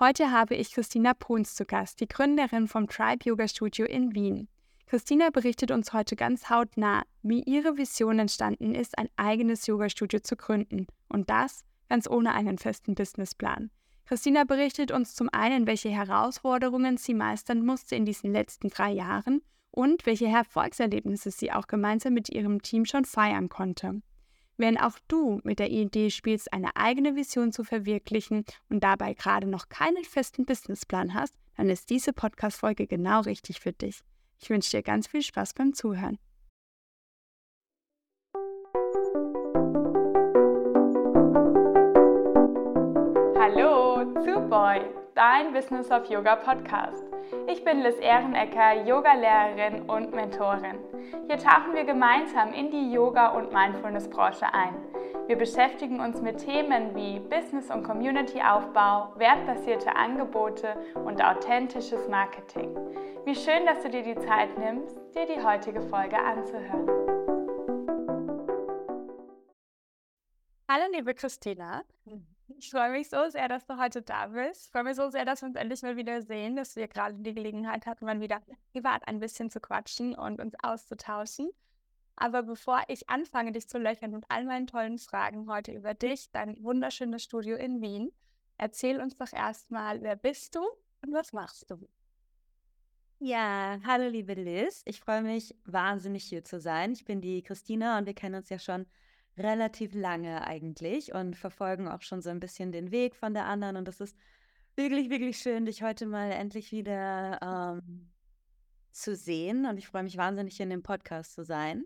Heute habe ich Christina Pons zu Gast, die Gründerin vom Tribe Yoga Studio in Wien. Christina berichtet uns heute ganz hautnah, wie ihre Vision entstanden ist, ein eigenes Yoga-Studio zu gründen. Und das ganz ohne einen festen Businessplan. Christina berichtet uns zum einen, welche Herausforderungen sie meistern musste in diesen letzten drei Jahren und welche Erfolgserlebnisse sie auch gemeinsam mit ihrem Team schon feiern konnte. Wenn auch du mit der Idee spielst, eine eigene Vision zu verwirklichen und dabei gerade noch keinen festen Businessplan hast, dann ist diese Podcast-Folge genau richtig für dich. Ich wünsche dir ganz viel Spaß beim Zuhören. Hallo zu Boy, dein Business of Yoga Podcast. Ich bin Liz Ehrenecker, Yogalehrerin und Mentorin. Hier tauchen wir gemeinsam in die Yoga- und Mindfulness-Branche ein. Wir beschäftigen uns mit Themen wie Business- und Community-Aufbau, wertbasierte Angebote und authentisches Marketing. Wie schön, dass du dir die Zeit nimmst, dir die heutige Folge anzuhören. Hallo, liebe Christina. Ich freue mich so sehr, dass du heute da bist. Ich freue mich so sehr, dass wir uns endlich mal wieder sehen, dass wir gerade die Gelegenheit hatten, mal wieder privat ein bisschen zu quatschen und uns auszutauschen. Aber bevor ich anfange, dich zu löchern mit all meinen tollen Fragen heute über dich, dein wunderschönes Studio in Wien, erzähl uns doch erstmal, wer bist du und was machst du? Ja, hallo liebe Liz. Ich freue mich wahnsinnig hier zu sein. Ich bin die Christina und wir kennen uns ja schon relativ lange eigentlich und verfolgen auch schon so ein bisschen den Weg von der anderen. Und das ist wirklich, wirklich schön, dich heute mal endlich wieder ähm, zu sehen. Und ich freue mich wahnsinnig, hier in dem Podcast zu sein.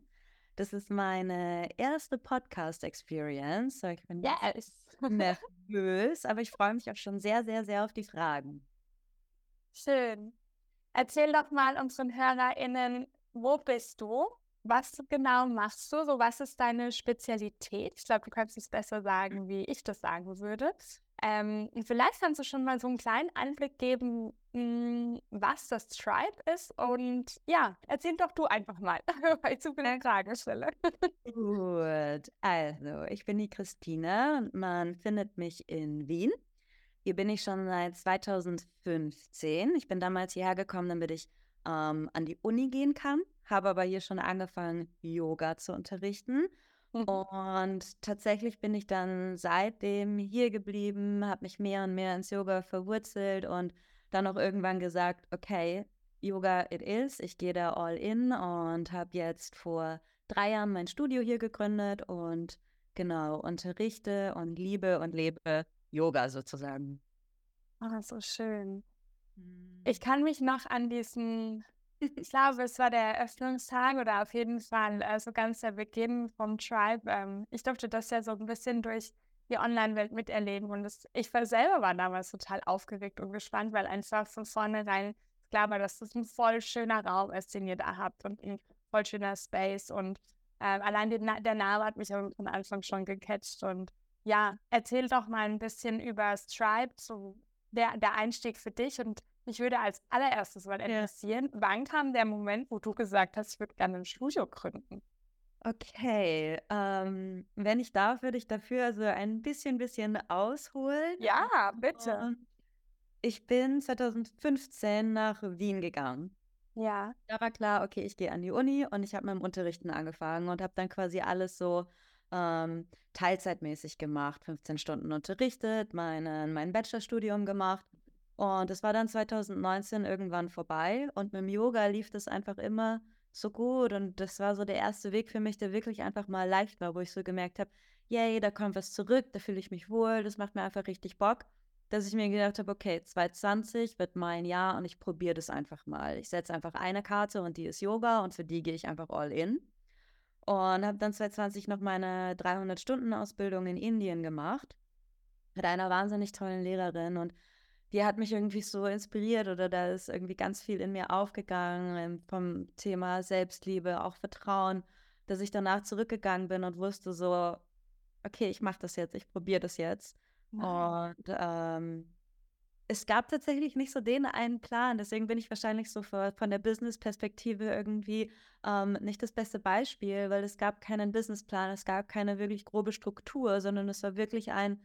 Das ist meine erste Podcast-Experience. Ich bin yes. nervös, aber ich freue mich auch schon sehr, sehr, sehr auf die Fragen. Schön. Erzähl doch mal unseren HörerInnen, wo bist du? Was genau machst du? So, was ist deine Spezialität? Ich glaube, du kannst es besser sagen, wie ich das sagen würde. Ähm, vielleicht kannst du schon mal so einen kleinen Einblick geben, mh, hm, was das Tribe ist. Und ja, erzähl doch du einfach mal, weil ich zu viele Fragen stelle. Gut, also ich bin die Christine und man findet mich in Wien. Hier bin ich schon seit 2015. Ich bin damals hierher gekommen, damit ich ähm, an die Uni gehen kann, habe aber hier schon angefangen, Yoga zu unterrichten. Mhm. Und tatsächlich bin ich dann seitdem hier geblieben, habe mich mehr und mehr ins Yoga verwurzelt und dann auch irgendwann gesagt, okay, Yoga it is, ich gehe da all in und habe jetzt vor drei Jahren mein Studio hier gegründet und genau unterrichte und liebe und lebe Yoga sozusagen. Ah, so schön. Ich hm. kann mich noch an diesen, ich glaube, es war der Eröffnungstag oder auf jeden Fall also ganz der Beginn vom Tribe. Ähm, ich durfte das ja so ein bisschen durch die Online-Welt miterleben und das, ich selber war damals total aufgeregt und gespannt, weil einfach von vornherein klar war, dass das ein voll schöner Raum ist, den ihr da habt und ein voll schöner Space und ähm, allein den, der Name hat mich am Anfang schon gecatcht und ja, erzähl doch mal ein bisschen über Stripe, so der, der Einstieg für dich. Und mich würde als allererstes mal interessieren, ja. wann kam der Moment, wo du gesagt hast, ich würde gerne ein Studio gründen? Okay, ähm, wenn ich darf, würde ich dafür also ein bisschen, bisschen ausholen. Ja, bitte. Und ich bin 2015 nach Wien gegangen. Ja. Da war klar, okay, ich gehe an die Uni und ich habe mit dem Unterrichten angefangen und habe dann quasi alles so ähm, teilzeitmäßig gemacht, 15 Stunden unterrichtet, meine, mein Bachelorstudium gemacht. Und es war dann 2019 irgendwann vorbei und mit dem Yoga lief das einfach immer so gut und das war so der erste Weg für mich, der wirklich einfach mal leicht war, wo ich so gemerkt habe, yay, da kommt was zurück, da fühle ich mich wohl, das macht mir einfach richtig Bock, dass ich mir gedacht habe, okay, 2020 wird mein Jahr und ich probiere das einfach mal. Ich setze einfach eine Karte und die ist Yoga und für die gehe ich einfach all in. Und habe dann 2020 noch meine 300-Stunden-Ausbildung in Indien gemacht. Mit einer wahnsinnig tollen Lehrerin. Und die hat mich irgendwie so inspiriert oder da ist irgendwie ganz viel in mir aufgegangen ähm, vom Thema Selbstliebe, auch Vertrauen, dass ich danach zurückgegangen bin und wusste so, okay, ich mache das jetzt, ich probiere das jetzt. Wow. Und ähm, es gab tatsächlich nicht so den einen Plan. Deswegen bin ich wahrscheinlich so von der Business-Perspektive irgendwie ähm, nicht das beste Beispiel, weil es gab keinen Businessplan, es gab keine wirklich grobe Struktur, sondern es war wirklich ein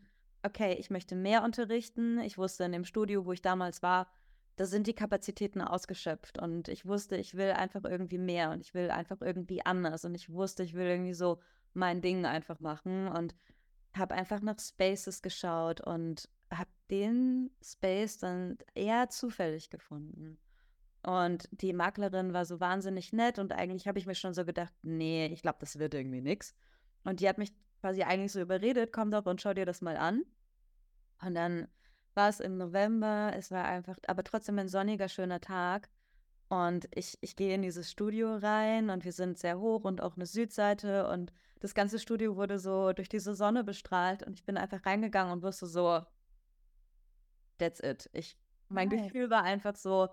okay, ich möchte mehr unterrichten. Ich wusste in dem Studio, wo ich damals war, da sind die Kapazitäten ausgeschöpft und ich wusste, ich will einfach irgendwie mehr und ich will einfach irgendwie anders und ich wusste, ich will irgendwie so mein Ding einfach machen und habe einfach nach Spaces geschaut und habe den Space dann eher zufällig gefunden. Und die Maklerin war so wahnsinnig nett und eigentlich habe ich mir schon so gedacht, nee, ich glaube, das wird irgendwie nichts. Und die hat mich quasi eigentlich so überredet, komm doch und schau dir das mal an. Und dann war es im November, es war einfach, aber trotzdem ein sonniger, schöner Tag. Und ich, ich gehe in dieses Studio rein und wir sind sehr hoch und auch eine Südseite und das ganze Studio wurde so durch diese Sonne bestrahlt und ich bin einfach reingegangen und wusste so, that's it. Ich, mein nice. Gefühl war einfach so,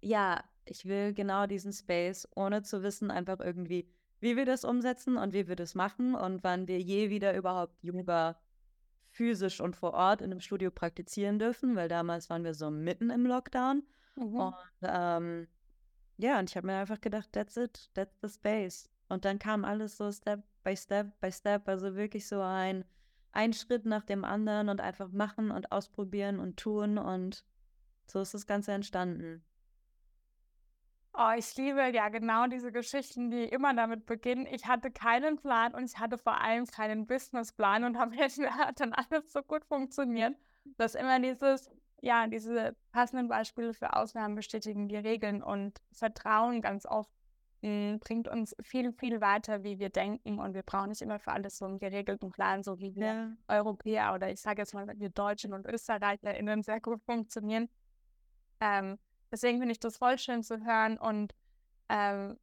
ja, ich will genau diesen Space, ohne zu wissen, einfach irgendwie, wie wir das umsetzen und wie wir das machen und wann wir je wieder überhaupt Yoga physisch und vor Ort in einem Studio praktizieren dürfen, weil damals waren wir so mitten im Lockdown. Mhm. Und ähm, ja, und ich habe mir einfach gedacht, that's it, that's the space. Und dann kam alles so Step by Step by Step, also wirklich so ein, ein Schritt nach dem anderen und einfach machen und ausprobieren und tun und so ist das Ganze entstanden. Oh, ich liebe ja genau diese Geschichten, die immer damit beginnen. Ich hatte keinen Plan und ich hatte vor allem keinen Businessplan und am Ende hat dann alles so gut funktioniert, dass immer dieses, ja, diese passenden Beispiele für Ausnahmen bestätigen die Regeln und Vertrauen ganz oft mh, hm, bringt uns viel, viel weiter, wie wir denken und wir brauchen nicht immer für alles so einen geregelten Plan, so wie wir ja. Europäer oder ich sage jetzt mal, wir Deutschen und ÖsterreicherInnen sehr gut funktionieren. Ähm, Deswegen finde ich das voll schön zu hören und ähm,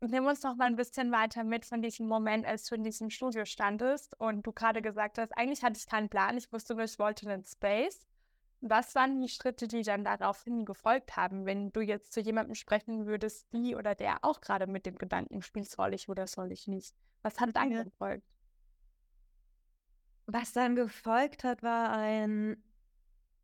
nimm uns noch mal ein bisschen weiter mit von diesem Moment, als du in diesem Studio standest und du gerade gesagt hast, eigentlich hatte ich keinen Plan, ich wusste nur, ich wollte einen Space. Was waren die Schritte, die dann daraufhin gefolgt haben, wenn du jetzt zu jemandem sprechen würdest, die oder der auch gerade mit dem Gedanken spielt, soll ich oder soll ich nicht? Was hat dann ja. gefolgt? Was dann gefolgt hat, war ein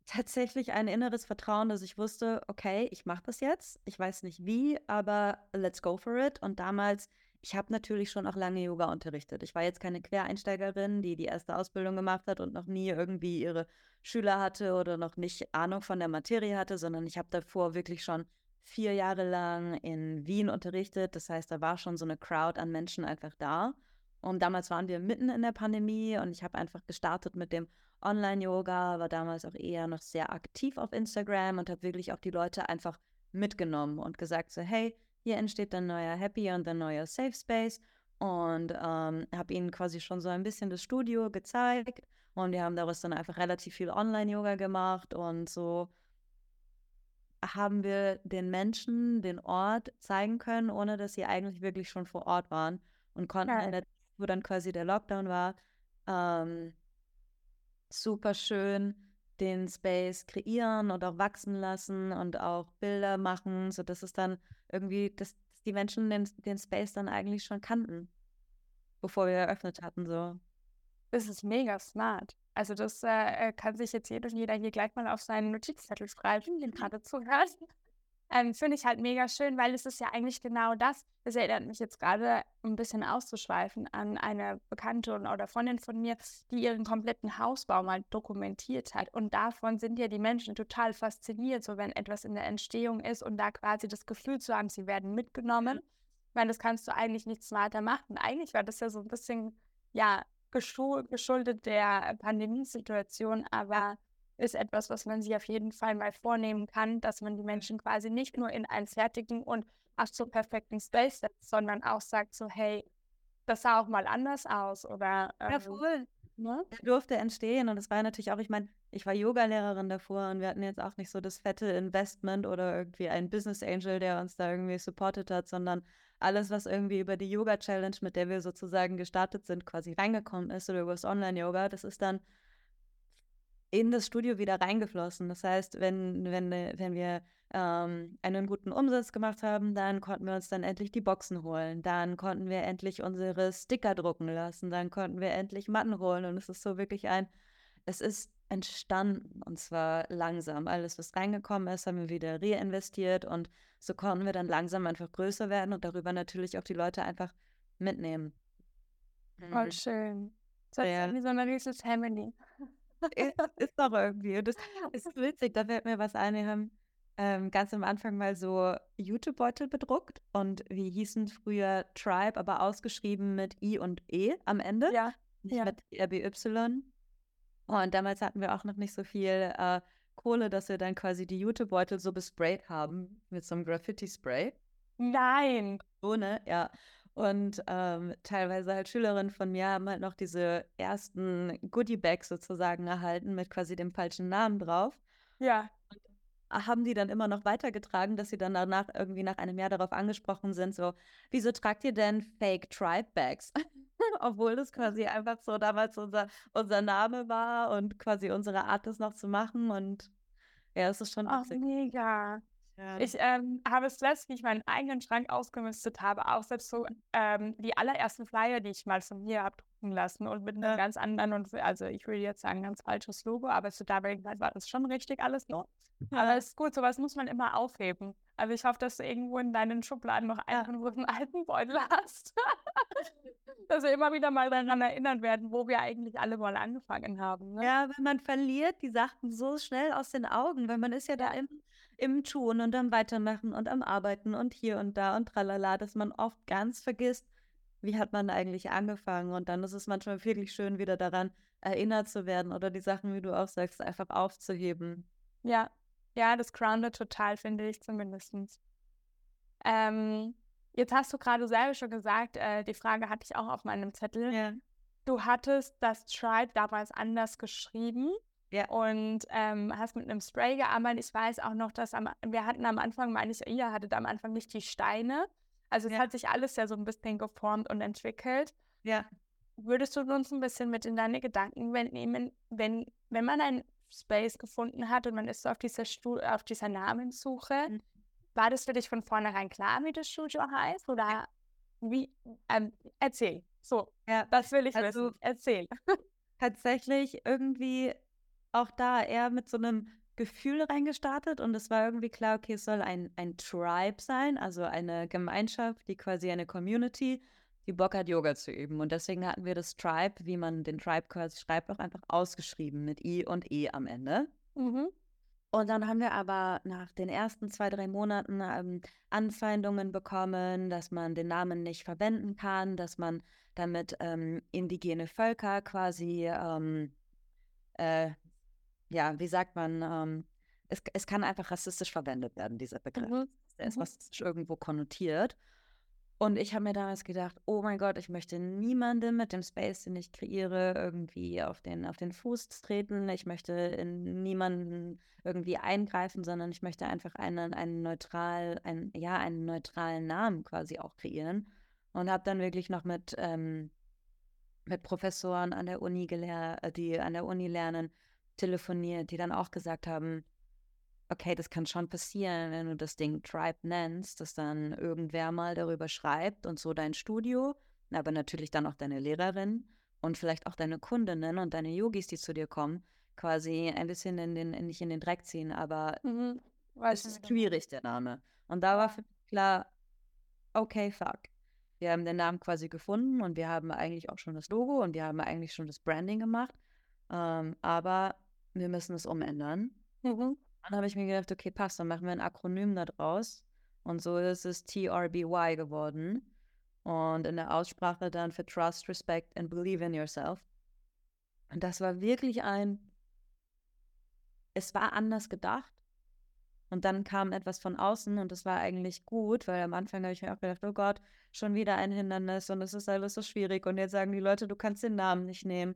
tatsächlich ein inneres Vertrauen, dass ich wusste, okay, ich mache das jetzt. Ich weiß nicht wie, aber let's go for it. Und damals, ich habe natürlich schon auch lange Yoga unterrichtet. Ich war jetzt keine Quereinsteigerin, die die erste Ausbildung gemacht hat und noch nie irgendwie ihre Schüler hatte oder noch nicht Ahnung von der Materie hatte, sondern ich habe davor wirklich schon vier Jahre lang in Wien unterrichtet. Das heißt, da war schon so eine Crowd an Menschen einfach da. Und damals waren wir mitten in der Pandemie und ich habe einfach gestartet mit dem Online-Yoga, war damals auch eher noch sehr aktiv auf Instagram und habe wirklich auch die Leute einfach mitgenommen und gesagt so, hey, hier entsteht ein neuer Happy und ein neuer Safe Space und ähm, habe ihnen quasi schon so ein bisschen das Studio gezeigt und wir haben daraus dann einfach relativ viel Online-Yoga gemacht und so haben wir den Menschen den Ort zeigen können, ohne dass sie eigentlich wirklich schon vor Ort waren und konnten, ja. der, wo dann quasi der Lockdown war, ähm, super schön den Space kreieren und auch wachsen lassen und auch Bilder machen, sodass es dann irgendwie, dass die Menschen den, den Space dann eigentlich schon kannten, bevor wir eröffnet hatten. So. Das ist mega smart. Also das äh, kann sich jetzt jeder, jeder hier gleich mal auf seinen Notizzettel schreiben, den gerade zuhört. Ähm, Finde ich halt mega schön, weil es ist ja eigentlich genau das. Das erinnert mich jetzt gerade ein bisschen auszuschweifen an eine Bekannte oder Freundin von mir, die ihren kompletten Hausbau mal dokumentiert hat. Und davon sind ja die Menschen total fasziniert, so wenn etwas in der Entstehung ist und da quasi das Gefühl zu haben, sie werden mitgenommen. Ich meine, das kannst du eigentlich nicht smarter machen. Eigentlich war das ja so ein bisschen, ja, geschuldet der Pandemiesituation, aber ist etwas, was man sich auf jeden Fall mal vornehmen kann, dass man die Menschen quasi nicht nur in einen fertigen und ach so perfekten Space setzt, sondern auch sagt so, hey, das sah auch mal anders aus oder ähm, ja, voll. Ne? Der durfte entstehen und es war natürlich auch, ich meine, ich war Yogalehrerin davor und wir hatten jetzt auch nicht so das fette Investment oder irgendwie einen Business Angel, der uns da irgendwie supportet hat, sondern alles, was irgendwie über die Yoga Challenge, mit der wir sozusagen gestartet sind, quasi reingekommen ist oder über das Online-Yoga, das ist dann in das Studio wieder reingeflossen. Das heißt, wenn, wenn, wenn wir ähm, einen guten Umsatz gemacht haben, dann konnten wir uns dann endlich die Boxen holen. Dann konnten wir endlich unsere Sticker drucken lassen. Dann konnten wir endlich Matten holen. Und es ist so wirklich ein, es ist entstanden und zwar langsam. Alles, was reingekommen ist, haben wir wieder reinvestiert und so konnten wir dann langsam einfach größer werden und darüber natürlich auch die Leute einfach mitnehmen. Mhm. Voll schön. Das ist wie so eine riesige Family. Ist, ist doch irgendwie. Und das ist witzig, da fällt mir was ein. Wir haben ähm, ganz am Anfang mal so YouTube-Beutel bedruckt und wie hießen früher Tribe, aber ausgeschrieben mit I und E am Ende. Ja. Nicht ja. mit RBY. Und damals hatten wir auch noch nicht so viel äh, Kohle, dass wir dann quasi die YouTube-Beutel so besprayt haben mit so einem Graffiti-Spray. Nein. Ohne, ja. Und ähm, teilweise halt Schülerinnen von mir haben halt noch diese ersten Goodie-Bags sozusagen erhalten mit quasi dem falschen Namen drauf. Ja. Und haben die dann immer noch weitergetragen, dass sie dann danach irgendwie nach einem Jahr darauf angesprochen sind, so, wieso tragt ihr denn Fake Tribe Bags? Obwohl das quasi einfach so damals unser, unser Name war und quasi unsere Art, das noch zu machen. Und ja, es ist schon Ach, mega. Ja. Ich ähm, habe es letztens, wie ich meinen eigenen Schrank ausgemistet habe, auch selbst so ähm, die allerersten Flyer, die ich mal von mir habe drucken lassen und mit einem Ja. ganz anderen und also ich würde jetzt sagen, ganz falsches Logo, aber zu damaligen Zeit war das schon richtig alles noch. Aber es ist gut, sowas muss man immer aufheben. Also ich hoffe, dass du irgendwo in deinen Schubladen noch Ja. einen, alten Beutel hast. dass wir immer wieder mal daran erinnern werden, wo wir eigentlich alle mal angefangen haben. Ne? Ja, weil man verliert die Sachen so schnell aus den Augen, weil man ist ja da im, im Tun und am Weitermachen und am Arbeiten und hier und da und tralala, dass man oft ganz vergisst, wie hat man eigentlich angefangen. Und dann ist es manchmal wirklich schön, wieder daran erinnert zu werden oder die Sachen, wie du auch sagst, einfach aufzuheben. Ja, ja, das groundet total, finde ich zumindest. Ähm, jetzt hast du gerade selber schon gesagt, äh, die Frage hatte ich auch auf meinem Zettel. Ja. Du hattest das Tribe damals anders geschrieben Ja. und ähm, hast mit einem Spray gearbeitet. Ich weiß auch noch, dass am, wir hatten am Anfang, meine ich, ihr hattet am Anfang nicht die Steine. Also es Ja. hat sich alles ja so ein bisschen geformt und entwickelt. Ja. Würdest du uns ein bisschen mit in deine Gedanken nehmen, wenn, wenn man einen Space gefunden hat und man ist so auf dieser, Stu auf dieser Namenssuche, Mhm. war das für dich von vornherein klar, wie das Studio heißt? Oder wie? Ähm, erzähl. So, Ja. das will ich Also- wissen. Erzähl. tatsächlich irgendwie auch da eher mit so einem Gefühl reingestartet und es war irgendwie klar, okay, es soll ein, ein Tribe sein, also eine Gemeinschaft, die quasi eine Community, die Bock hat, Yoga zu üben. Und deswegen hatten wir das Tribe, wie man den Tribe quasi schreibt, auch einfach ausgeschrieben mit I und E am Ende. Mhm. Und dann haben wir aber nach den ersten zwei, drei Monaten ähm, Anfeindungen bekommen, dass man den Namen nicht verwenden kann, dass man damit ähm, indigene Völker quasi, ähm, äh, ja, wie sagt man, ähm, es, es kann einfach rassistisch verwendet werden, dieser Begriff. Mhm. Der ist Mhm. rassistisch irgendwo konnotiert. Und ich habe mir damals gedacht, oh mein Gott, ich möchte niemandem mit dem Space, den ich kreiere, irgendwie auf den, auf den Fuß treten. Ich möchte in niemanden irgendwie eingreifen, sondern ich möchte einfach einen, einen neutral, ein, ja, einen neutralen Namen quasi auch kreieren. Und habe dann wirklich noch mit, ähm, mit Professoren an der Uni gelehrt, die an der Uni lernen, telefoniert, die dann auch gesagt haben, okay, das kann schon passieren, wenn du das Ding Tribe nennst, dass dann irgendwer mal darüber schreibt und so dein Studio, aber natürlich dann auch deine Lehrerin und vielleicht auch deine Kundinnen und deine Yogis, die zu dir kommen, quasi ein bisschen in den, nicht in den Dreck ziehen, aber Mhm. es ist du schwierig, der Name. Und da war für mich klar, okay, fuck. Wir haben den Namen quasi gefunden und wir haben eigentlich auch schon das Logo und wir haben eigentlich schon das Branding gemacht. Ähm, aber wir müssen es umändern. Mhm. Dann habe ich mir gedacht, okay, passt, dann machen wir ein Akronym da draus. Und so ist es TRBY geworden. Und in der Aussprache dann für Trust, Respect and Believe in Yourself. Und das war wirklich ein, es war anders gedacht. Und dann kam etwas von außen und das war eigentlich gut, weil am Anfang habe ich mir auch gedacht, oh Gott, schon wieder ein Hindernis und es ist alles so schwierig. Und jetzt sagen die Leute, du kannst den Namen nicht nehmen.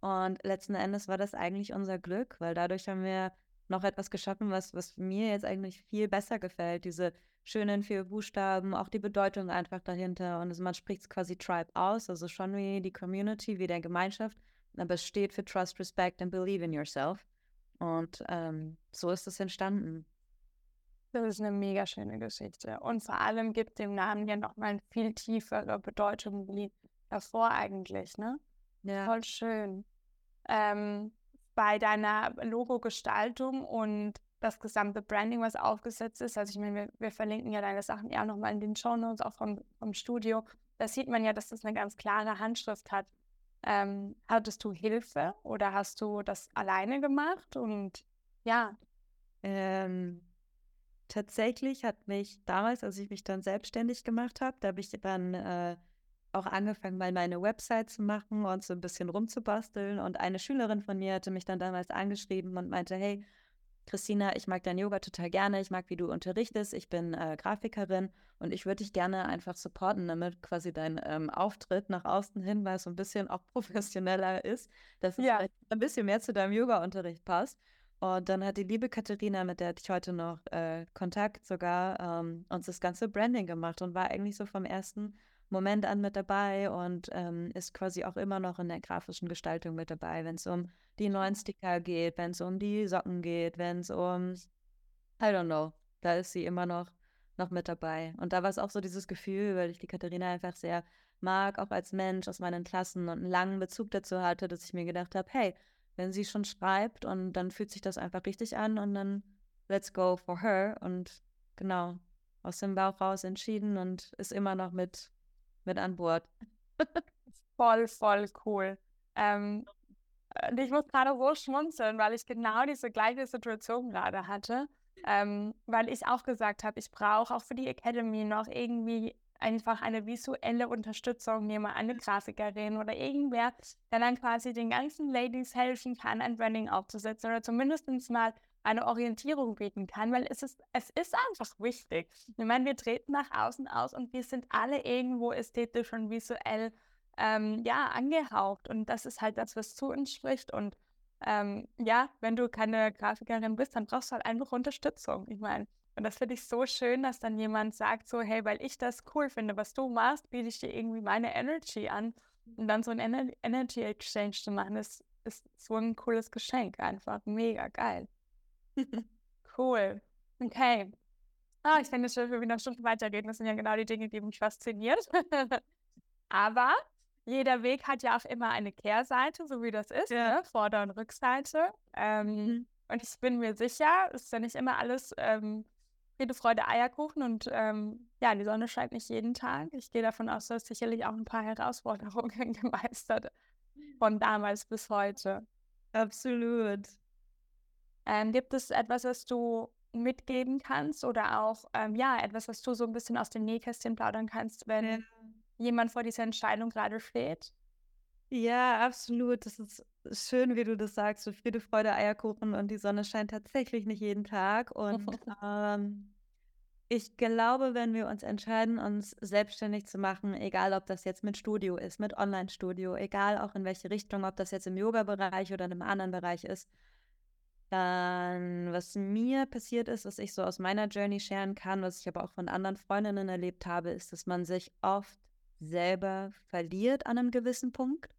Und letzten Endes war das eigentlich unser Glück, weil dadurch haben wir noch etwas geschaffen, was, was mir jetzt eigentlich viel besser gefällt. Diese schönen vier Buchstaben, auch die Bedeutung einfach dahinter. Und man spricht es quasi Tribe aus, also schon wie die Community, wie der Gemeinschaft. Aber es steht für Trust, Respect and Believe in Yourself. Und ähm, so ist es entstanden. Das ist eine mega schöne Geschichte. Und vor allem gibt dem Namen ja nochmal eine viel tiefere Bedeutung wie davor eigentlich, ne? Ja. Voll schön. Ähm, bei deiner Logo-Gestaltung und das gesamte Branding, was aufgesetzt ist, also ich meine, wir, wir verlinken ja deine Sachen ja nochmal in den Shownotes, auch vom, vom Studio, da sieht man ja, dass das eine ganz klare Handschrift hat. Ähm, hattest du Hilfe oder hast du das alleine gemacht? Und ja. Ähm, tatsächlich hat mich damals, als ich mich dann selbstständig gemacht habe, da habe ich dann äh, auch angefangen, mal meine Website zu machen und so ein bisschen rumzubasteln. Und eine Schülerin von mir hatte mich dann damals angeschrieben und meinte, hey, Christina, ich mag dein Yoga total gerne, ich mag, wie du unterrichtest, ich bin äh, Grafikerin und ich würde dich gerne einfach supporten, damit quasi dein ähm, Auftritt nach außen hin mal so ein bisschen auch professioneller ist, dass es ja. ein bisschen mehr zu deinem Yoga-Unterricht passt. Und dann hat die liebe Katharina, mit der hatte ich heute noch äh, Kontakt sogar, ähm, uns das ganze Branding gemacht und war eigentlich so vom ersten Moment an mit dabei und ähm, ist quasi auch immer noch in der grafischen Gestaltung mit dabei, wenn es um die neuen Sticker geht, wenn es um die Socken geht, wenn es um, I don't know, da ist sie immer noch, noch mit dabei. Und da war es auch so dieses Gefühl, weil ich die Katharina einfach sehr mag, auch als Mensch aus meinen Klassen und einen langen Bezug dazu hatte, dass ich mir gedacht habe, hey, wenn sie schon schreibt und dann fühlt sich das einfach richtig an und dann let's go for her und genau, aus dem Bauch raus entschieden und ist immer noch mit mit an Bord. voll, voll cool. Ähm, ich muss gerade so schmunzeln, weil ich genau diese gleiche Situation gerade hatte. Ähm, weil ich auch gesagt habe, ich brauche auch für die Academy noch irgendwie einfach eine visuelle Unterstützung, nehme eine Grafikerin oder irgendwer, der dann quasi den ganzen Ladies helfen kann, ein Branding aufzusetzen oder zumindest mal eine Orientierung bieten kann, weil es ist, es ist einfach wichtig. Ich meine, wir treten nach außen aus und wir sind alle irgendwo ästhetisch und visuell ähm, ja, angehaucht. Und das ist halt das, was zu uns spricht. Und ähm, ja, wenn du keine Grafikerin bist, dann brauchst du halt einfach Unterstützung. Ich meine, und das finde ich so schön, dass dann jemand sagt, so, hey, weil ich das cool finde, was du machst, biete ich dir irgendwie meine Energy an. Und dann so ein Ener Energy Exchange zu machen, ist, ist so ein cooles Geschenk einfach. Mega geil. Cool. Okay. Ah, ich finde es schön, wenn wir noch Stunden weitergehen. Das sind ja genau die Dinge, die mich faszinieren. Aber jeder Weg hat ja auch immer eine Kehrseite, so wie das ist, ja. ne? Vorder- und Rückseite. Ähm, mhm. Und ich bin mir sicher, es ist ja nicht immer alles ähm, Friede, Freude, Eierkuchen und ähm, ja, die Sonne scheint nicht jeden Tag. Ich gehe davon aus, dass sicherlich auch ein paar Herausforderungen gemeistert von damals bis heute. Absolut. Ähm, gibt es etwas, was du mitgeben kannst oder auch, ähm, ja, etwas, was du so ein bisschen aus dem Nähkästchen plaudern kannst, wenn ja. jemand vor dieser Entscheidung gerade steht? Ja, absolut. Das ist schön, wie du das sagst. So Friede, Freude, Eierkuchen und die Sonne scheint tatsächlich nicht jeden Tag. Und ähm, ich glaube, wenn wir uns entscheiden, uns selbstständig zu machen, egal ob das jetzt mit Studio ist, mit Online-Studio, egal auch in welche Richtung, ob das jetzt im Yoga-Bereich oder in einem anderen Bereich ist, dann, was mir passiert ist, was ich so aus meiner Journey scheren kann, was ich aber auch von anderen Freundinnen erlebt habe, ist, dass man sich oft selber verliert an einem gewissen Punkt.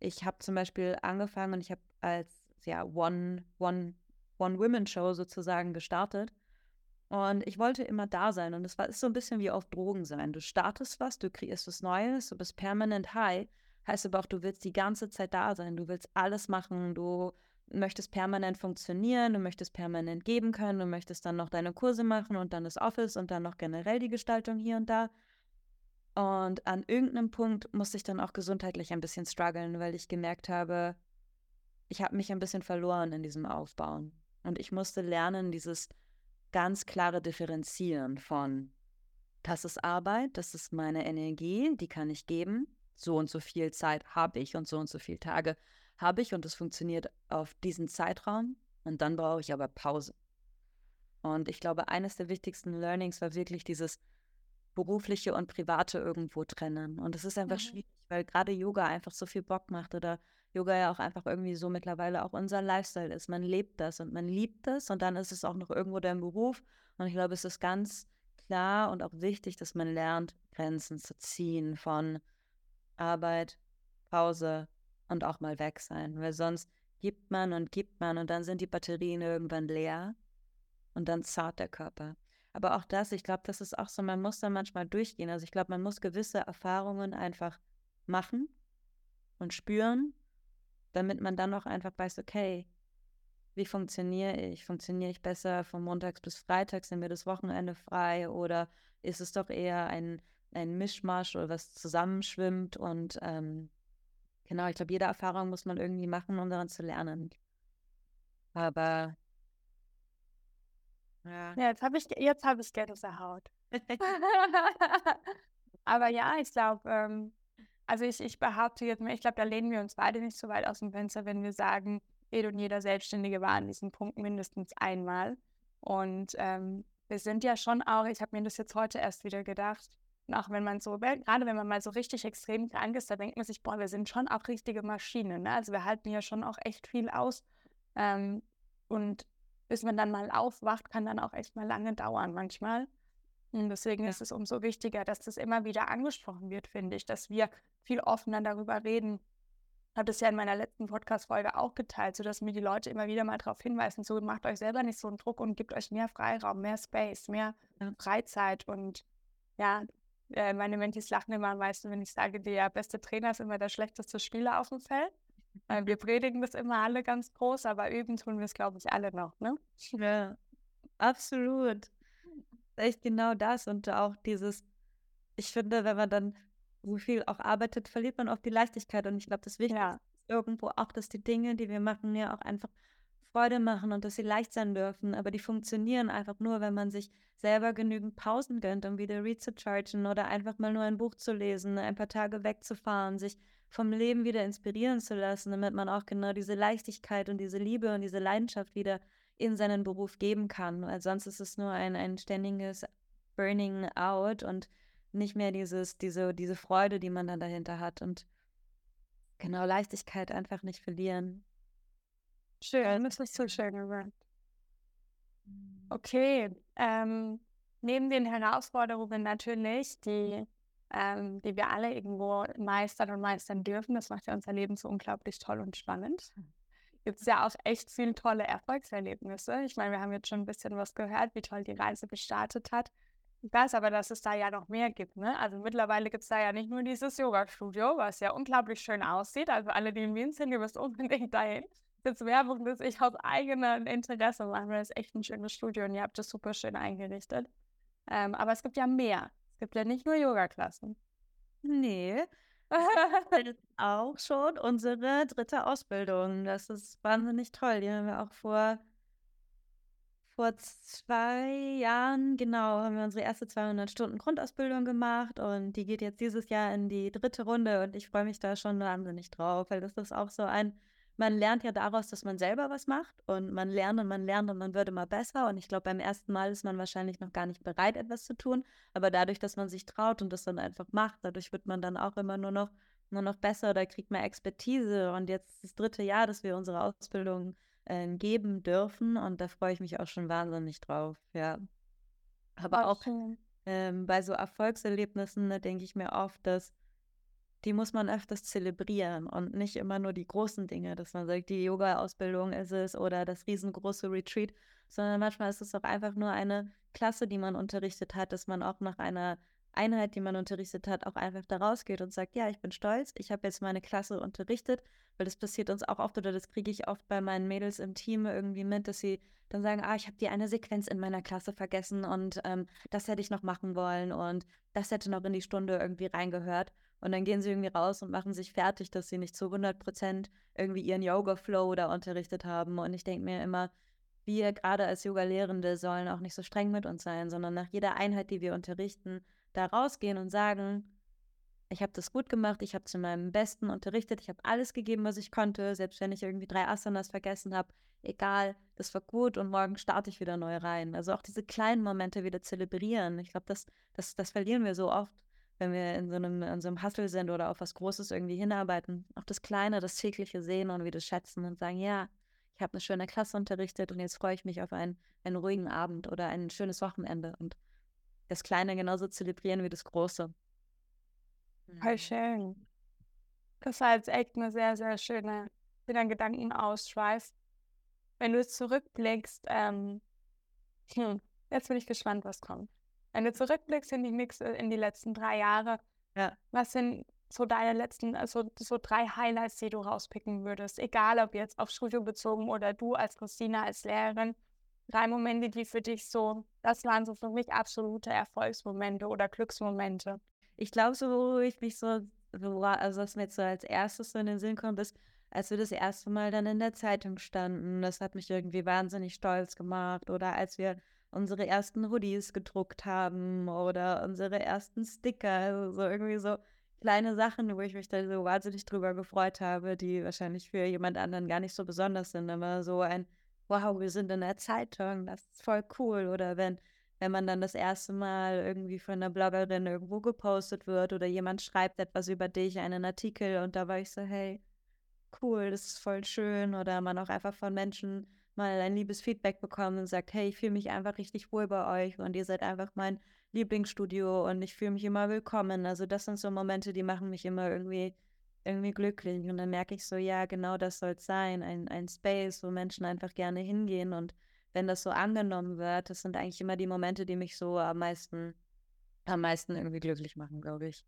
Ich habe zum Beispiel angefangen und ich habe als ja, One, One, One Women Show sozusagen gestartet. Und ich wollte immer da sein. Und es war ist so ein bisschen wie auf Drogen sein. Du startest was, du kreierst was Neues, du bist permanent high. Heißt aber auch, du willst die ganze Zeit da sein. Du willst alles machen. Du möchtest permanent funktionieren, du möchtest permanent geben können, du möchtest dann noch deine Kurse machen und dann das Office und dann noch generell die Gestaltung hier und da. Und an irgendeinem Punkt musste ich dann auch gesundheitlich ein bisschen strugglen, weil ich gemerkt habe, ich habe mich ein bisschen verloren in diesem Aufbauen. Und ich musste lernen, dieses ganz klare Differenzieren von, das ist Arbeit, das ist meine Energie, die kann ich geben. So und so viel Zeit habe ich und so und so viele Tage habe ich und es funktioniert auf diesen Zeitraum und dann brauche ich aber Pause. Und ich glaube, eines der wichtigsten Learnings war wirklich dieses berufliche und private irgendwo trennen. Und es ist einfach mhm. schwierig, weil gerade Yoga einfach so viel Bock macht oder Yoga ja auch einfach irgendwie so mittlerweile auch unser Lifestyle ist. Man lebt das und man liebt das und dann ist es auch noch irgendwo dein Beruf. Und ich glaube, es ist ganz klar und auch wichtig, dass man lernt, Grenzen zu ziehen von Arbeit, Pause, und auch mal weg sein, weil sonst gibt man und gibt man und dann sind die Batterien irgendwann leer und dann zart der Körper. Aber auch das, ich glaube, das ist auch so, man muss da manchmal durchgehen. Also ich glaube, man muss gewisse Erfahrungen einfach machen und spüren, damit man dann auch einfach weiß, okay, wie funktioniere ich? Funktioniere ich besser von Montags bis Freitags? Sind wir das Wochenende frei? Oder ist es doch eher ein, ein Mischmasch oder was zusammenschwimmt und ähm, genau, ich glaube, jede Erfahrung muss man irgendwie machen, um daran zu lernen. Aber ja. ja jetzt habe ich, jetzt hab ich Gänsehaut. Aber ja, ich glaube, ähm, also ich, ich behaupte jetzt mal, ich glaube, da lehnen wir uns beide nicht so weit aus dem Fenster, wenn wir sagen, jede und jeder Selbstständige war an diesem Punkt mindestens einmal. Und ähm, wir sind ja schon auch, ich habe mir das jetzt heute erst wieder gedacht, auch wenn man so, gerade wenn man mal so richtig extrem krank ist, da denkt man sich, boah, wir sind schon auch richtige Maschinen. Ne? Also wir halten ja schon auch echt viel aus. Ähm, und bis man dann mal aufwacht, kann dann auch echt mal lange dauern manchmal. Und deswegen ja. ist es umso wichtiger, dass das immer wieder angesprochen wird, finde ich, dass wir viel offener darüber reden. Ich habe das ja in meiner letzten Podcast-Folge auch geteilt, sodass mir die Leute immer wieder mal darauf hinweisen, so macht euch selber nicht so einen Druck und gebt euch mehr Freiraum, mehr Space, mehr Freizeit und ja, äh, meine Mentis lachen immer am meisten, wenn ich sage, der beste Trainer ist immer der schlechteste Spieler auf dem Feld. Äh, wir predigen das immer alle ganz groß, aber üben tun wir es, glaube ich, alle noch, ne? Ja, absolut. Echt genau das und auch dieses, ich finde, wenn man dann so viel auch arbeitet, verliert man auch die Leichtigkeit und ich glaube, das Wichtigste ja. ist irgendwo auch, dass die Dinge, die wir machen, ja auch einfach Freude machen und dass sie leicht sein dürfen, aber die funktionieren einfach nur, wenn man sich selber genügend Pausen gönnt, um wieder rechargen oder einfach mal nur ein Buch zu lesen, ein paar Tage wegzufahren, sich vom Leben wieder inspirieren zu lassen, damit man auch genau diese Leichtigkeit und diese Liebe und diese Leidenschaft wieder in seinen Beruf geben kann. Weil sonst ist es nur ein, ein ständiges Burning out und nicht mehr dieses, diese, diese Freude, die man dann dahinter hat. Und genau Leichtigkeit einfach nicht verlieren. Schön, das ist so schön gesagt. Mhm. Okay, ähm, neben den Herausforderungen natürlich, die, ähm, die wir alle irgendwo meistern und meistern dürfen, das macht ja unser Leben so unglaublich toll und spannend, gibt es ja auch echt viele tolle Erfolgserlebnisse. Ich meine, wir haben jetzt schon ein bisschen was gehört, wie toll die Reise gestartet hat. Ich weiß aber, dass es da ja noch mehr gibt. Ne? Also mittlerweile gibt es da ja nicht nur dieses Yoga-Studio, was ja unglaublich schön aussieht. Also alle, die in Wien sind, ihr müsst unbedingt dahin jetzt Werbung, dass ich aus eigenem Interesse mache, weil es echt ein schönes Studio und ihr habt das super schön eingerichtet. Ähm, aber es gibt ja mehr. Es gibt ja nicht nur Yoga-Klassen. Nee. auch schon unsere dritte Ausbildung. Das ist wahnsinnig toll. Die haben wir auch vor, vor zwei Jahren, genau, haben wir unsere erste 200 Stunden Grundausbildung gemacht und die geht jetzt dieses Jahr in die dritte Runde und ich freue mich da schon wahnsinnig drauf, weil das ist auch so ein man lernt ja daraus, dass man selber was macht und man lernt und man lernt und man wird immer besser. Und ich glaube, beim ersten Mal ist man wahrscheinlich noch gar nicht bereit, etwas zu tun. Aber dadurch, dass man sich traut und das dann einfach macht, dadurch wird man dann auch immer nur noch, nur noch besser oder kriegt mehr Expertise. Und jetzt das dritte Jahr, dass wir unsere Ausbildung äh, geben dürfen. Und da freue ich mich auch schon wahnsinnig drauf. Ja. Aber auch ähm, bei so Erfolgserlebnissen, da denke ich mir oft, dass die muss man öfters zelebrieren und nicht immer nur die großen Dinge, dass man sagt, die Yoga-Ausbildung ist es oder das riesengroße Retreat, sondern manchmal ist es auch einfach nur eine Klasse, die man unterrichtet hat, dass man auch nach einer Einheit, die man unterrichtet hat, auch einfach da rausgeht und sagt, ja, ich bin stolz, ich habe jetzt meine Klasse unterrichtet, weil das passiert uns auch oft oder das kriege ich oft bei meinen Mädels im Team irgendwie mit, dass sie dann sagen, ah, ich habe die eine Sequenz in meiner Klasse vergessen und ähm, das hätte ich noch machen wollen und das hätte noch in die Stunde irgendwie reingehört. Und dann gehen sie irgendwie raus und machen sich fertig, dass sie nicht zu 100 Prozent irgendwie ihren Yoga-Flow da unterrichtet haben. Und ich denke mir immer, wir gerade als Yoga-Lehrende sollen auch nicht so streng mit uns sein, sondern nach jeder Einheit, die wir unterrichten, da rausgehen und sagen, ich habe das gut gemacht, ich habe zu meinem Besten unterrichtet, ich habe alles gegeben, was ich konnte, selbst wenn ich irgendwie drei Asanas vergessen habe, egal, das war gut und morgen starte ich wieder neu rein. Also auch diese kleinen Momente wieder zelebrieren. Ich glaube, das, das, das verlieren wir so oft wenn wir in so einem, in so einem Hustle sind oder auf was Großes irgendwie hinarbeiten, auch das Kleine, das tägliche sehen und wieder schätzen und sagen, ja, ich habe eine schöne Klasse unterrichtet und jetzt freue ich mich auf einen, einen ruhigen Abend oder ein schönes Wochenende und das Kleine genauso zelebrieren wie das Große. Voll mhm. schön. Das war jetzt echt eine sehr, sehr schöne, wieder ein Gedankenausschweif. Wenn du zurückblickst, ähm, hm, jetzt bin ich gespannt, was kommt. Wenn du zurückblickst in die, nächste, in die letzten drei Jahre, ja. was sind so deine letzten, also so drei Highlights, die du rauspicken würdest? Egal, ob jetzt auf Studio bezogen oder du als Christina, als Lehrerin. Drei Momente, die für dich so, das waren so für mich absolute Erfolgsmomente oder Glücksmomente. Ich glaube, so, wo ich mich so also was mir jetzt so als erstes so in den Sinn kommt, ist, als wir das erste Mal dann in der Zeitung standen. Das hat mich irgendwie wahnsinnig stolz gemacht. Oder als wir unsere ersten Hoodies gedruckt haben oder unsere ersten Sticker. Also so irgendwie so kleine Sachen, wo ich mich da so wahnsinnig drüber gefreut habe, die wahrscheinlich für jemand anderen gar nicht so besonders sind. Aber so ein, wow, wir sind in der Zeitung, das ist voll cool. Oder wenn wenn man dann das erste Mal irgendwie von einer Bloggerin irgendwo gepostet wird oder jemand schreibt etwas über dich, einen Artikel und da war ich so, hey, cool, das ist voll schön oder man auch einfach von Menschen mal ein liebes Feedback bekommt und sagt, hey, ich fühle mich einfach richtig wohl bei euch und ihr seid einfach mein Lieblingsstudio und ich fühle mich immer willkommen. Also das sind so Momente, die machen mich immer irgendwie irgendwie glücklich und dann merke ich so, ja, genau das soll es sein, ein, ein Space, wo Menschen einfach gerne hingehen und wenn das so angenommen wird, das sind eigentlich immer die Momente, die mich so am meisten, am meisten irgendwie glücklich machen, glaube ich.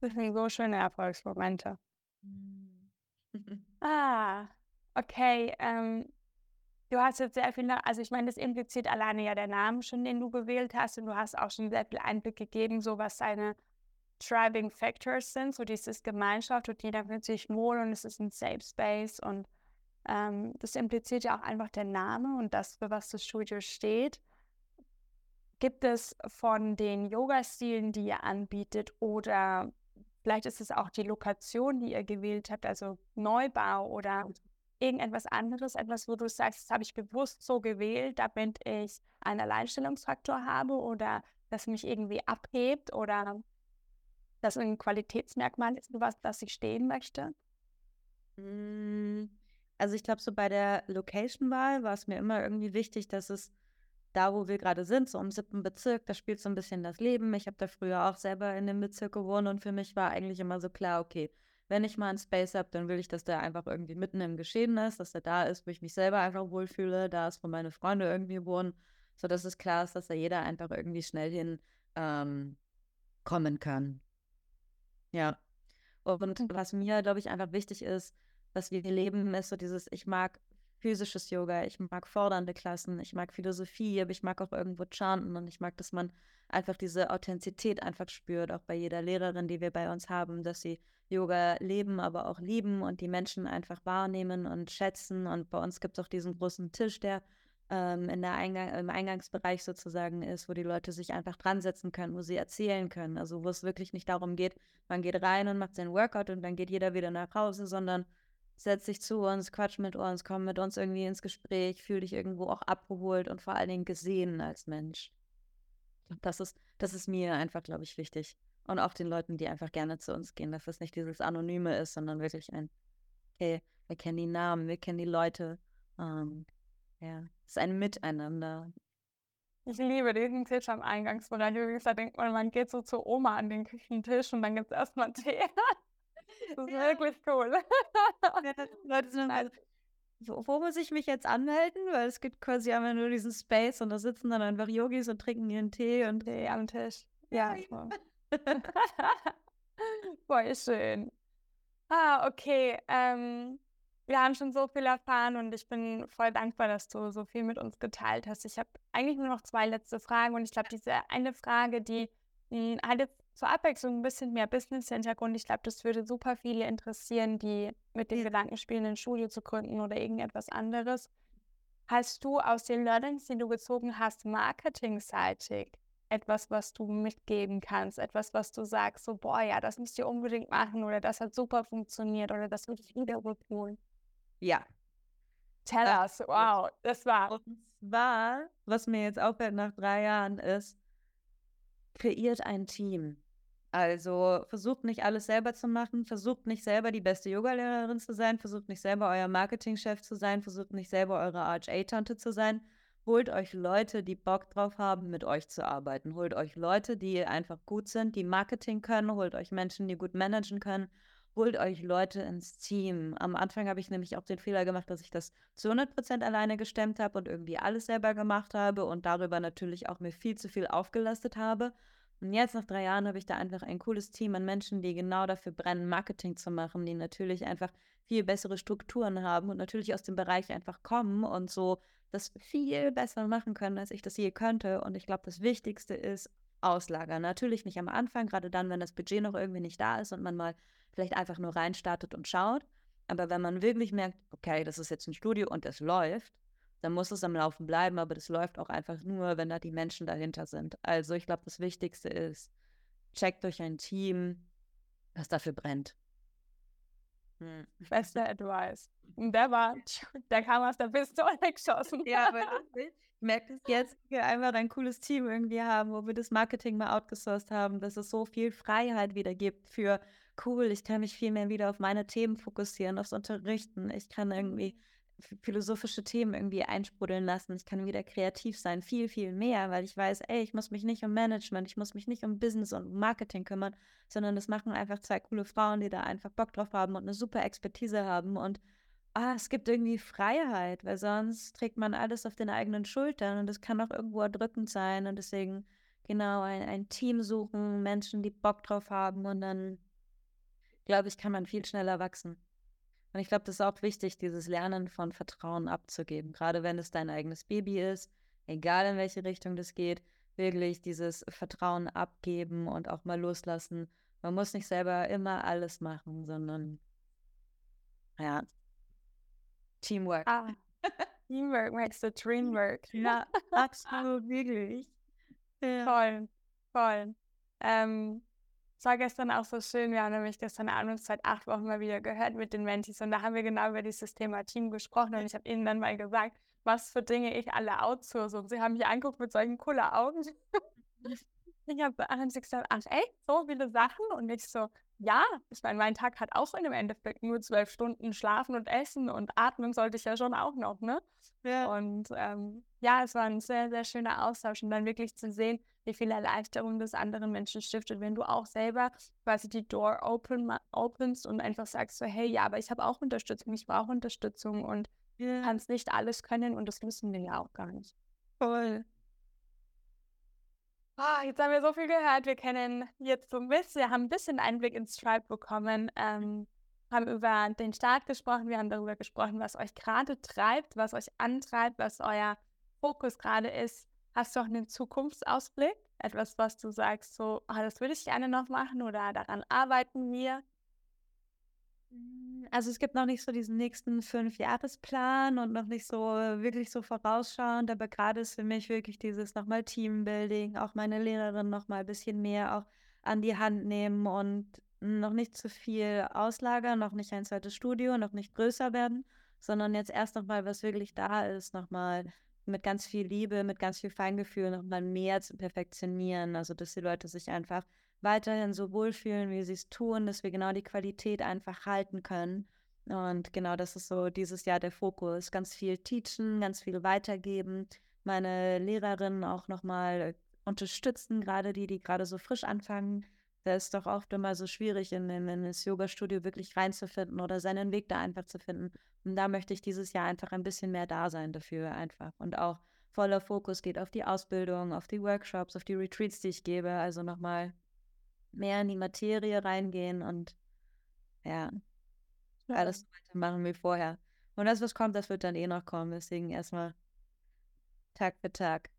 Das sind so schöne Erfolgsmomente. Mhm. ah, okay. Ähm, du hast jetzt sehr viel, also ich meine, das impliziert alleine ja der Name schon, den du gewählt hast und du hast auch schon sehr viel Einblick gegeben, so was deine Driving Factors sind, so dieses Gemeinschaft und jeder fühlt sich wohl und es ist ein Safe Space und ähm, das impliziert ja auch einfach der Name und das, für was das Studio steht. Gibt es von den Yoga-Stilen, die ihr anbietet, oder vielleicht ist es auch die Lokation, die ihr gewählt habt, also Neubau oder irgendetwas anderes, etwas, wo du sagst, das habe ich bewusst so gewählt, damit ich einen Alleinstellungsfaktor habe oder das mich irgendwie abhebt oder das ein Qualitätsmerkmal ist, was das ich stehen möchte? Hm. Also ich glaube, so bei der Location-Wahl war es mir immer irgendwie wichtig, dass es da, wo wir gerade sind, so im siebten Bezirk, da spielt so ein bisschen das Leben. Ich habe da früher auch selber in dem Bezirk gewohnt und für mich war eigentlich immer so klar, okay, wenn ich mal einen Space habe, dann will ich, dass der einfach irgendwie mitten im Geschehen ist, dass er da ist, wo ich mich selber einfach wohlfühle, da ist, wo meine Freunde irgendwie wohnen, sodass es klar ist, dass da jeder einfach irgendwie schnell hin ähm, kommen kann. Ja. Und was mir, glaube ich, einfach wichtig ist, was wir leben, ist so dieses, ich mag physisches Yoga, ich mag fordernde Klassen, ich mag Philosophie, aber ich mag auch irgendwo Chanten und ich mag, dass man einfach diese Authentizität einfach spürt, auch bei jeder Lehrerin, die wir bei uns haben, dass sie Yoga leben, aber auch lieben und die Menschen einfach wahrnehmen und schätzen. Und bei uns gibt es auch diesen großen Tisch, der ähm, in der Eingang, im Eingangsbereich sozusagen ist, wo die Leute sich einfach dran setzen können, wo sie erzählen können. Also wo es wirklich nicht darum geht, man geht rein und macht sein Workout und dann geht jeder wieder nach Hause, sondern setz dich zu uns, quatsch mit uns, komm mit uns irgendwie ins Gespräch, fühl dich irgendwo auch abgeholt und vor allen Dingen gesehen als Mensch. Das ist, das ist mir einfach, glaube ich, wichtig. Und auch den Leuten, die einfach gerne zu uns gehen, dass das nicht dieses Anonyme ist, sondern wirklich ein, okay, wir kennen die Namen, wir kennen die Leute. Ähm, ja, es ist ein Miteinander. Ich liebe diesen Tisch am Eingangsbereich. Da denkt man, man geht so zur Oma an den Küchentisch und dann gibt es erstmal Tee. Das ist ja. wirklich cool. Leute sind also, wo, muss ich mich jetzt anmelden? Weil es gibt quasi einmal nur diesen Space und da sitzen dann einfach Yogis und trinken ihren Tee und Tee am Tisch. Ja, voll. voll schön. Ah, okay. Ähm, wir haben schon so viel erfahren und ich bin voll dankbar, dass du so viel mit uns geteilt hast. Ich habe eigentlich nur noch zwei letzte Fragen und ich glaube, diese eine Frage, die mh, hat jetzt zur Abwechslung ein bisschen mehr Business-Hintergrund. Ich glaube, das würde super viele interessieren, die mit dem Gedanken spielen, ein Studio zu gründen oder irgendetwas anderes. Hast du aus den Learnings, die du gezogen hast, marketingseitig etwas, was du mitgeben kannst? Etwas, was du sagst, so, boah, ja, das müsst ihr unbedingt machen oder das hat super funktioniert oder das würde ich wieder tun? Ja. Tell us, wow, das war. Und zwar, was mir jetzt auffällt nach drei Jahren, ist, kreiert ein Team. Also versucht nicht alles selber zu machen, versucht nicht selber die beste Yogalehrerin zu sein, versucht nicht selber euer Marketingchef zu sein, versucht nicht selber eure RHA-Tante zu sein. Holt euch Leute, die Bock drauf haben, mit euch zu arbeiten. Holt euch Leute, die einfach gut sind, die Marketing können. Holt euch Menschen, die gut managen können. Holt euch Leute ins Team. Am Anfang habe ich nämlich auch den Fehler gemacht, dass ich das zu 100% alleine gestemmt habe und irgendwie alles selber gemacht habe und darüber natürlich auch mir viel zu viel aufgelastet habe. Und jetzt nach drei Jahren habe ich da einfach ein cooles Team an Menschen, die genau dafür brennen, Marketing zu machen, die natürlich einfach viel bessere Strukturen haben und natürlich aus dem Bereich einfach kommen und so das viel besser machen können, als ich das je könnte. Und ich glaube, das Wichtigste ist, auslagern. Natürlich nicht am Anfang, gerade dann, wenn das Budget noch irgendwie nicht da ist und man mal vielleicht einfach nur reinstartet und schaut. Aber wenn man wirklich merkt, okay, das ist jetzt ein Studio und es läuft, dann muss es am Laufen bleiben, aber das läuft auch einfach nur, wenn da die Menschen dahinter sind. Also ich glaube, das Wichtigste ist, checkt durch ein Team, was dafür brennt. Hm. Beste Advice. Der war, der kam aus der Pistole geschossen. Ja, aber ich merke es jetzt, dass wir einfach ein cooles Team irgendwie haben, wo wir das Marketing mal outgesourced haben, dass es so viel Freiheit wieder gibt für cool, ich kann mich viel mehr wieder auf meine Themen fokussieren, aufs Unterrichten. Ich kann irgendwie philosophische Themen irgendwie einsprudeln lassen. Ich kann wieder kreativ sein, viel, viel mehr, weil ich weiß, ey, ich muss mich nicht um Management, ich muss mich nicht um Business und Marketing kümmern, sondern das machen einfach zwei coole Frauen, die da einfach Bock drauf haben und eine super Expertise haben und ah, es gibt irgendwie Freiheit, weil sonst trägt man alles auf den eigenen Schultern und das kann auch irgendwo erdrückend sein und deswegen genau ein, ein Team suchen, Menschen, die Bock drauf haben und dann, glaube ich, kann man viel schneller wachsen. Und ich glaube, das ist auch wichtig, dieses Lernen von Vertrauen abzugeben. Gerade wenn es dein eigenes Baby ist, egal in welche Richtung das geht, wirklich dieses Vertrauen abgeben und auch mal loslassen. Man muss nicht selber immer alles machen, sondern ja, Teamwork. Ah, Teamwork makes the dream work. Ja, absolut, wirklich. Ja. Voll, voll. Ähm, es war gestern auch so schön. Wir haben nämlich gestern Abend seit acht Wochen mal wieder gehört mit den Mentis und da haben wir genau über dieses Thema Team gesprochen und ich habe ihnen dann mal gesagt, was für Dinge ich alle outsource und sie haben mich angeguckt mit solchen coolen Augen. ich habe haben sie gesagt, ach echt, so viele Sachen und ich so, ja, ich meine, mein Tag hat auch in dem Endeffekt nur zwölf Stunden Schlafen und Essen und Atmen sollte ich ja schon auch noch, ne? Ja. Und ähm, ja, es war ein sehr, sehr schöner Austausch und dann wirklich zu sehen, wie viel Erleichterung das anderen Menschen stiftet, wenn du auch selber quasi die Door open, openst und einfach sagst so, hey, ja, aber ich habe auch Unterstützung, ich brauche Unterstützung und ja. kannst nicht alles können und das müssen wir ja auch gar nicht. Voll. Oh, jetzt haben wir so viel gehört. Wir kennen jetzt so ein bisschen, wir haben ein bisschen Einblick ins Tribe bekommen, ähm, haben über den Start gesprochen, wir haben darüber gesprochen, was euch gerade treibt, was euch antreibt, was euer Fokus gerade ist. Hast du auch einen Zukunftsausblick? Etwas, was du sagst, so, ah, das würde ich gerne noch machen oder daran arbeiten wir? Hm, also es gibt noch nicht so diesen nächsten Fünf-Jahres-Plan und noch nicht so wirklich so vorausschauend, aber gerade ist für mich wirklich dieses nochmal Teambuilding, auch meine Lehrerin nochmal ein bisschen mehr auch an die Hand nehmen und noch nicht zu viel auslagern, noch nicht ein zweites Studio, noch nicht größer werden, sondern jetzt erst nochmal, was wirklich da ist, nochmal mit ganz viel Liebe, mit ganz viel Feingefühl noch mal mehr zu perfektionieren. Also, dass die Leute sich einfach weiterhin so wohlfühlen, wie sie es tun, dass wir genau die Qualität einfach halten können. Und genau das ist so dieses Jahr der Fokus. Ganz viel teachen, ganz viel weitergeben. Meine Lehrerinnen auch nochmal unterstützen, gerade die, die gerade so frisch anfangen. Da ist doch oft immer so schwierig, in, in, in das Yoga-Studio wirklich reinzufinden oder seinen Weg da einfach zu finden. Und da möchte ich dieses Jahr einfach ein bisschen mehr da sein dafür einfach. Und auch voller Fokus geht auf die Ausbildung, auf die Workshops, auf die Retreats, die ich gebe. Also nochmal mehr in die Materie reingehen und ja, ja. alles weitermachen wie vorher. Und das, was kommt, das wird dann eh noch kommen. Deswegen erstmal Tag für Tag.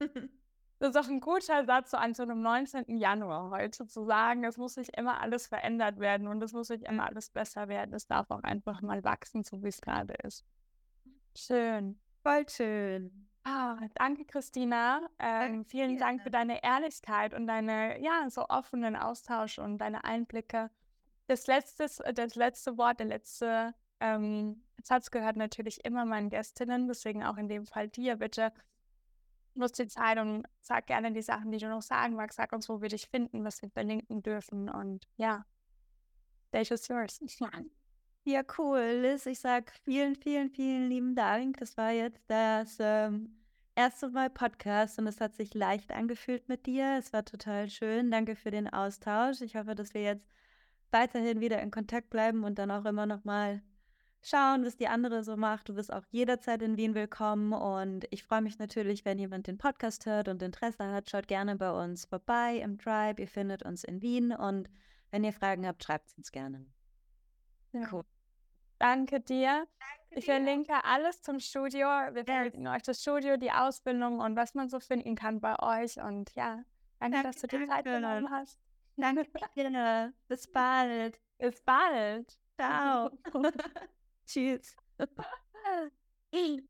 Das ist auch ein guter Satz so an so einem 19. Januar heute zu sagen, es muss nicht immer alles verändert werden und es muss nicht immer alles besser werden. Es darf auch einfach mal wachsen, so wie es gerade ist. Schön. Voll schön. Ah, danke, Christina. Ähm, vielen ja. Dank für deine Ehrlichkeit und deine, ja, so offenen Austausch und deine Einblicke. Das letzte, das letzte Wort, der letzte ähm, Satz gehört natürlich immer meinen Gästinnen, deswegen auch in dem Fall dir bitte nutz die Zeit und sag gerne die Sachen, die du noch sagen magst. Sag uns, wo wir dich finden, was wir verlinken dürfen. Und ja, stage is yours. Ja, cool, Liz. Ich sag vielen, vielen, vielen lieben Dank. Das war jetzt das ähm, erste Mal Podcast und es hat sich leicht angefühlt mit dir. Es war total schön. Danke für den Austausch. Ich hoffe, dass wir jetzt weiterhin wieder in Kontakt bleiben und dann auch immer noch mal schauen, was die andere so macht. Du bist auch jederzeit in Wien willkommen und ich freue mich natürlich, wenn jemand den Podcast hört und Interesse hat, schaut gerne bei uns vorbei im Tribe. Ihr findet uns in Wien und wenn ihr Fragen habt, schreibt es uns gerne. Ja. Cool. Danke dir. Danke ich dir. verlinke alles zum Studio. Wir verlinken yes. euch das Studio, die Ausbildung und was man so finden kann bei euch. Und ja, danke, danke dass du dir Zeit genommen hast. Danke dir. Bis bald. Bis bald. Ciao. Tschüss.